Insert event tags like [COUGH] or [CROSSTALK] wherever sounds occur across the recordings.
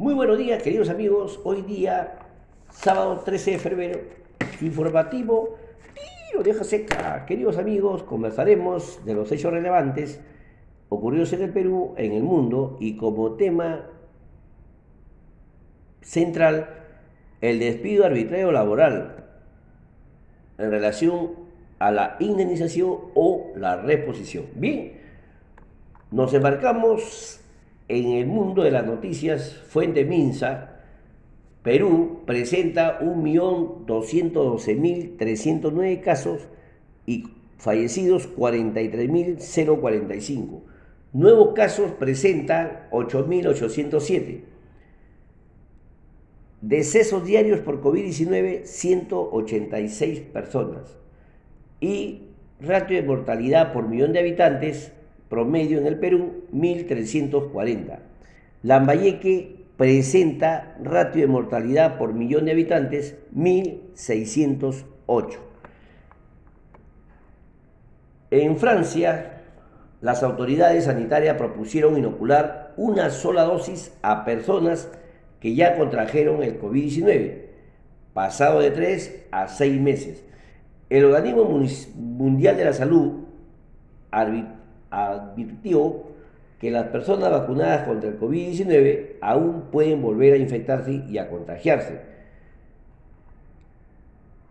Muy buenos días, queridos amigos. Hoy día, sábado 13 de febrero, informativo lo deja seca. Queridos amigos, conversaremos de los hechos relevantes ocurridos en el Perú, en el mundo y como tema central el despido arbitrario laboral en relación a la indemnización o la reposición. Bien, nos embarcamos en el mundo de las noticias, Fuente Minsa, Perú presenta 1.212.309 casos y fallecidos 43.045. Nuevos casos presentan 8.807. Decesos diarios por COVID-19, 186 personas. Y ratio de mortalidad por millón de habitantes, promedio en el Perú, 1.340. Lambayeque presenta ratio de mortalidad por millón de habitantes 1608. En Francia, las autoridades sanitarias propusieron inocular una sola dosis a personas que ya contrajeron el COVID-19, pasado de 3 a 6 meses. El Organismo Mundial de la Salud advirtió que las personas vacunadas contra el COVID-19 aún pueden volver a infectarse y a contagiarse.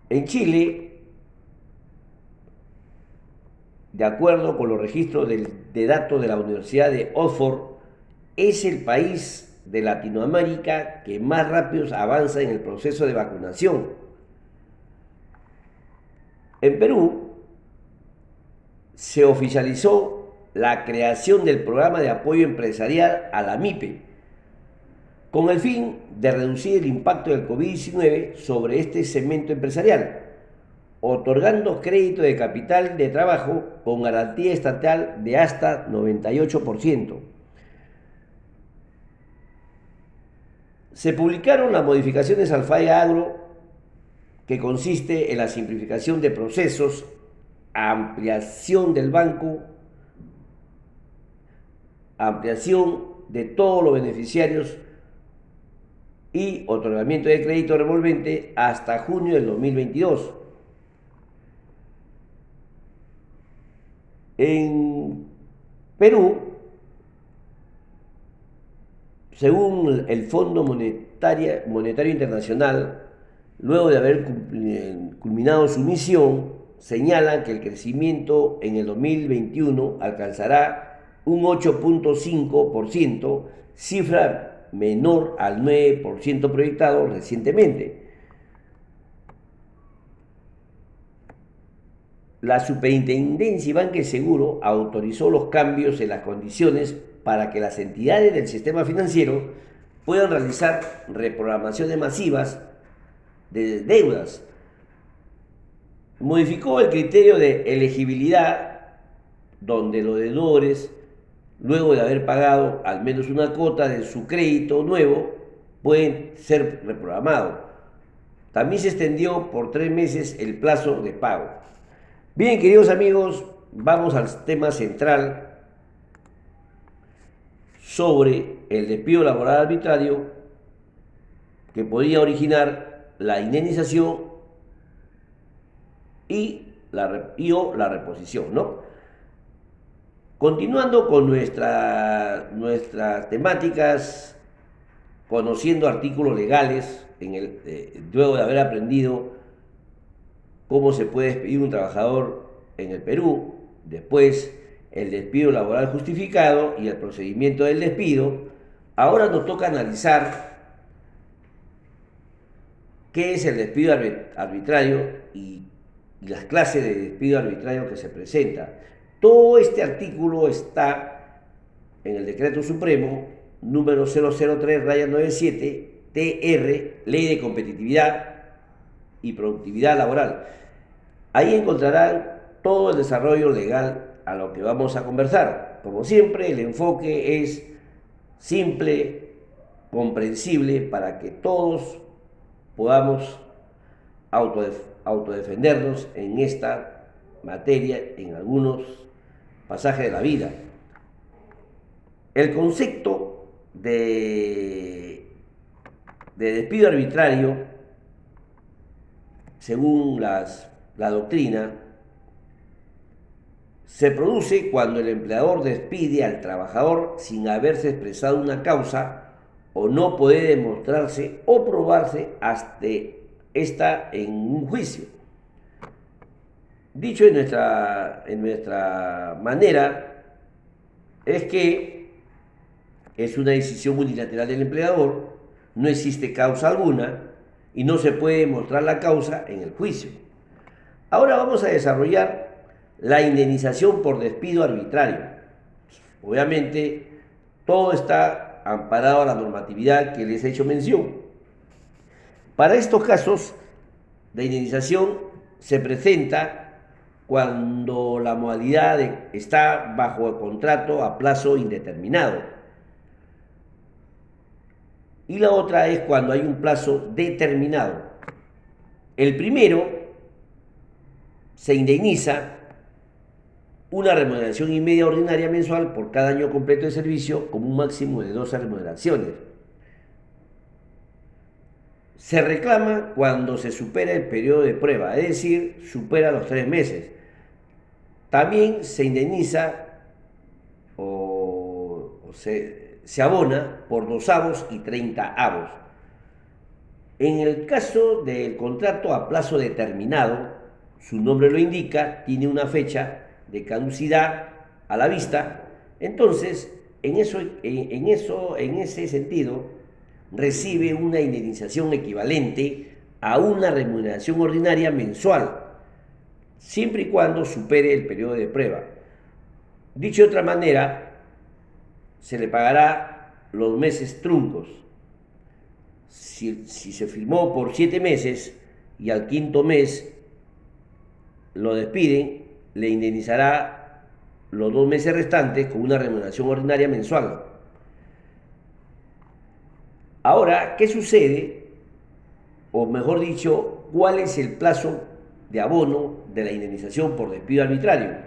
En Chile, de acuerdo con los registros de, datos de la Universidad de Oxford, es el país de Latinoamérica que más rápido avanza en el proceso de vacunación. En Perú se oficializó la creación del programa de apoyo empresarial a la MIPE, con el fin de reducir el impacto del COVID-19 sobre este segmento empresarial, otorgando crédito de capital de trabajo con garantía estatal de hasta 98%. Se publicaron las modificaciones al FAE Agro, que consiste en la simplificación de procesos, ampliación del banco ampliación de todos los beneficiarios y otorgamiento de crédito revolvente hasta junio del 2022. En Perú, según el Fondo Monetario, Monetario Internacional, luego de haber culminado su misión, señalan que el crecimiento en el 2021 alcanzará un 8.5%, cifra menor al 9% proyectado recientemente. La Superintendencia y Banque Seguro autorizó los cambios en las condiciones para que las entidades del sistema financiero puedan realizar reprogramaciones masivas de deudas. Modificó el criterio de elegibilidad donde los deudores luego de haber pagado al menos una cuota de su crédito nuevo, pueden ser reprogramados. También se extendió por tres meses el plazo de pago. Bien, queridos amigos, vamos al tema central sobre el despido laboral arbitrario que podría originar la indemnización y la, o la reposición, ¿no? Continuando con nuestra, nuestras temáticas, conociendo artículos legales, en el, eh, luego de haber aprendido cómo se puede despedir un trabajador en el Perú, después el despido laboral justificado y el procedimiento del despido, ahora nos toca analizar qué es el despido arbitrario y, y las clases de despido arbitrario que se presentan. Todo este artículo está en el Decreto Supremo número 003-97 TR, Ley de Competitividad y Productividad Laboral. Ahí encontrarán todo el desarrollo legal a lo que vamos a conversar. Como siempre, el enfoque es simple, comprensible, para que todos podamos autodefendernos en esta materia en algunos pasaje de la vida. El concepto de de despido arbitrario, según las, la doctrina, se produce cuando el empleador despide al trabajador sin haberse expresado una causa o no puede demostrarse o probarse hasta esta en un juicio. Dicho en nuestra, en nuestra manera, es que es una decisión unilateral del empleador, no existe causa alguna y no se puede demostrar la causa en el juicio. Ahora vamos a desarrollar la indemnización por despido arbitrario. Obviamente, todo está amparado a la normatividad que les he hecho mención. Para estos casos, la indemnización se presenta cuando la modalidad está bajo contrato a plazo indeterminado. Y la otra es cuando hay un plazo determinado. El primero se indemniza una remuneración y ordinaria mensual por cada año completo de servicio con un máximo de 12 remuneraciones. Se reclama cuando se supera el periodo de prueba, es decir, supera los tres meses. También se indemniza o, se, abona por dos avos y 30 avos. En el caso del contrato a plazo determinado, su nombre lo indica, tiene una fecha de caducidad a la vista, entonces en, eso, en, eso, en ese sentido recibe una indemnización equivalente a una remuneración ordinaria mensual, siempre y cuando supere el periodo de prueba. Dicho de otra manera, se le pagará los meses truncos. Si, si se firmó por siete meses y al quinto mes lo despiden, le indemnizará los dos meses restantes con una remuneración ordinaria mensual. Ahora, ¿qué sucede? O mejor dicho, ¿cuál es el plazo de abono de la indemnización por despido arbitrario?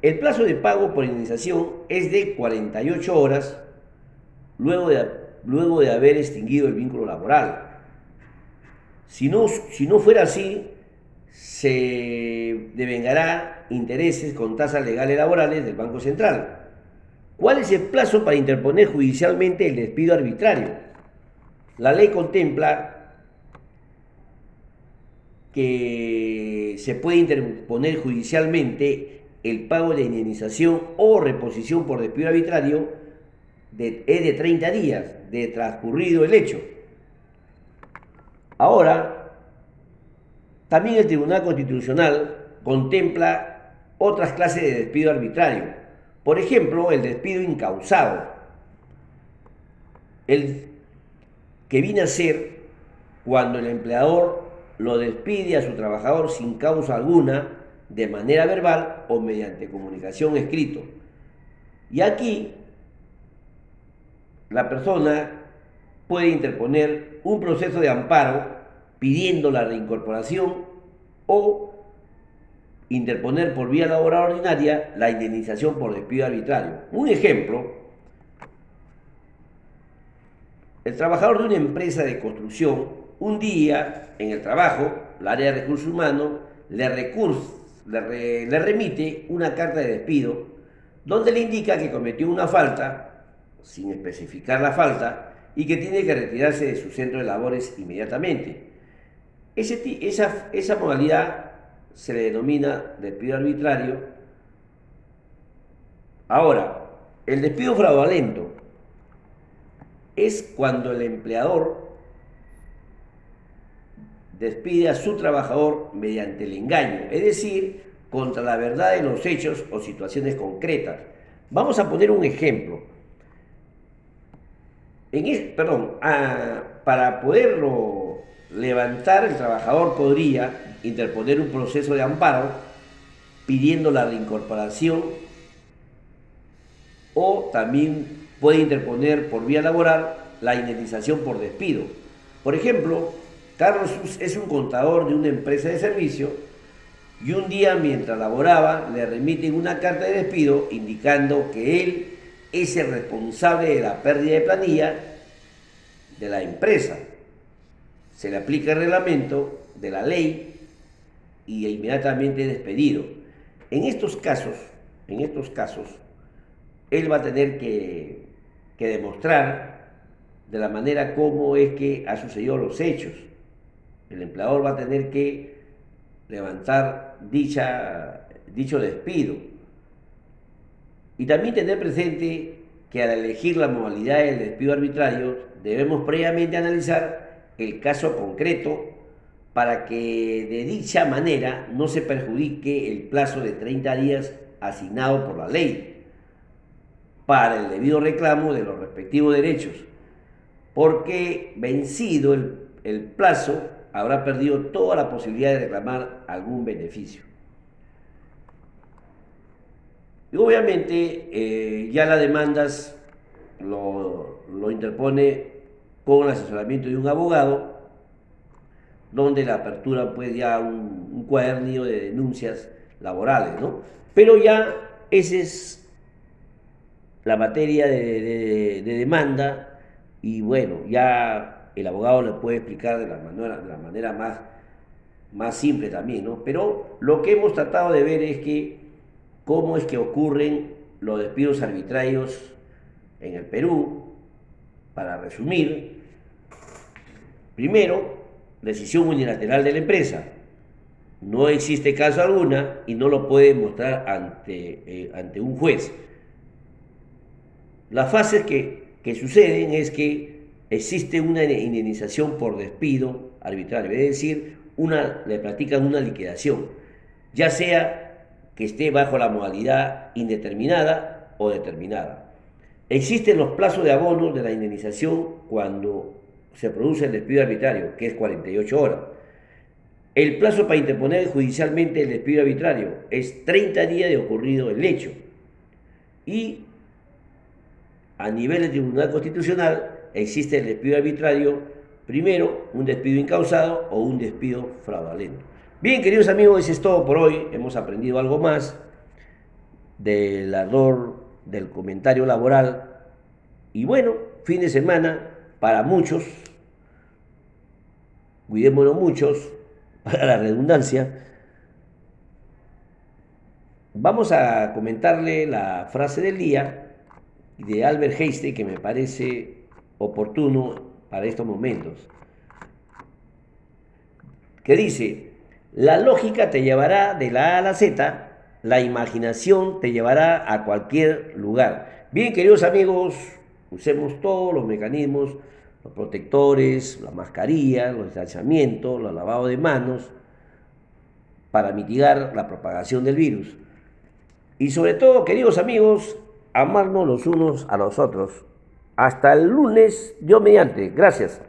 El plazo de pago por indemnización es de 48 horas luego de, luego de haber extinguido el vínculo laboral. Si no, si no fuera así, se devengará intereses con tasas legales laborales del Banco Central. ¿Cuál es el plazo para interponer judicialmente el despido arbitrario? La ley contempla que se puede interponer judicialmente el pago de indemnización o reposición por despido arbitrario de, es de 30 días de transcurrido el hecho. Ahora, también el Tribunal Constitucional contempla otras clases de despido arbitrario. Por ejemplo, el despido incausado. El que viene a ser cuando el empleador lo despide a su trabajador sin causa alguna, de manera verbal o mediante comunicación escrito. Y aquí la persona puede interponer un proceso de amparo pidiendo la reincorporación o interponer por vía laboral ordinaria la indemnización por despido arbitrario. Un ejemplo, el trabajador de una empresa de construcción, un día en el trabajo, el área de recursos humanos le remite una carta de despido donde le indica que cometió una falta, sin especificar la falta, y que tiene que retirarse de su centro de labores inmediatamente esa, esa modalidad se le denomina despido arbitrario. Ahora, el despido fraudulento es cuando el empleador despide a su trabajador mediante el engaño, es decir, contra la verdad de los hechos o situaciones concretas. Vamos a poner un ejemplo. Perdón, para poderlo levantar, el trabajador podría interponer un proceso de amparo pidiendo la reincorporación o también puede interponer por vía laboral la indemnización por despido. Por ejemplo, Carlos es un contador de una empresa de servicio y un día mientras laboraba le remiten una carta de despido indicando que él es el responsable de la pérdida de planilla de la empresa. Se le aplica el reglamento de la ley y inmediatamente despedido. En estos casos, en estos casos, él va a tener que, que demostrar de la manera como es que ha sucedido los hechos. El empleador va a tener que levantar dicha, dicho despido. Y también tener presente que al elegir la modalidad del despido arbitrario debemos previamente analizar el caso concreto para que de dicha manera no se perjudique el plazo de 30 días asignado por la ley para el debido reclamo de los respectivos derechos, porque vencido el, el plazo habrá perdido toda la posibilidad de reclamar algún beneficio. Y obviamente eh, ya las demandas lo, lo, interpone con el asesoramiento de un abogado, donde la apertura pues ya un, un cuadernillo de denuncias laborales, ¿no? Pero ya esa es la materia de, de, de demanda y bueno, ya el abogado le puede explicar de la manera, de la manera más, más simple también, ¿no? Pero lo que hemos tratado de ver es que cómo es que ocurren los despidos arbitrarios en el Perú. Para resumir, primero, decisión unilateral de la empresa. No existe caso alguna y no lo puede mostrar ante, eh, ante un juez. Las fases que, que suceden es que existe una indemnización por despido arbitrario, es decir, una, le practican una liquidación, ya sea que esté bajo la modalidad indeterminada o determinada. Existen los plazos de abono de la indemnización cuando se produce el despido arbitrario, que es 48 horas. El plazo para interponer judicialmente el despido arbitrario es 30 días de ocurrido el hecho. Y a nivel del Tribunal Constitucional existe el despido arbitrario, primero un despido incausado o un despido fraudulento. Bien, queridos amigos, eso es todo por hoy. Hemos aprendido algo más del ardor del comentario laboral. Y bueno, fin de semana para muchos, cuidémonos muchos, [LAUGHS] para la redundancia. Vamos a comentarle la frase del día de Albert Einstein que me parece oportuno para estos momentos. Que dice, la lógica te llevará de la A a la Z, la imaginación te llevará a cualquier lugar. Bien, queridos amigos, usemos todos los mecanismos, los protectores, la mascarilla, los distanciamientos, los lavados de manos, para mitigar la propagación del virus. Y sobre todo, queridos amigos, amarnos los unos a los otros. Hasta el lunes, Dios mediante. Gracias.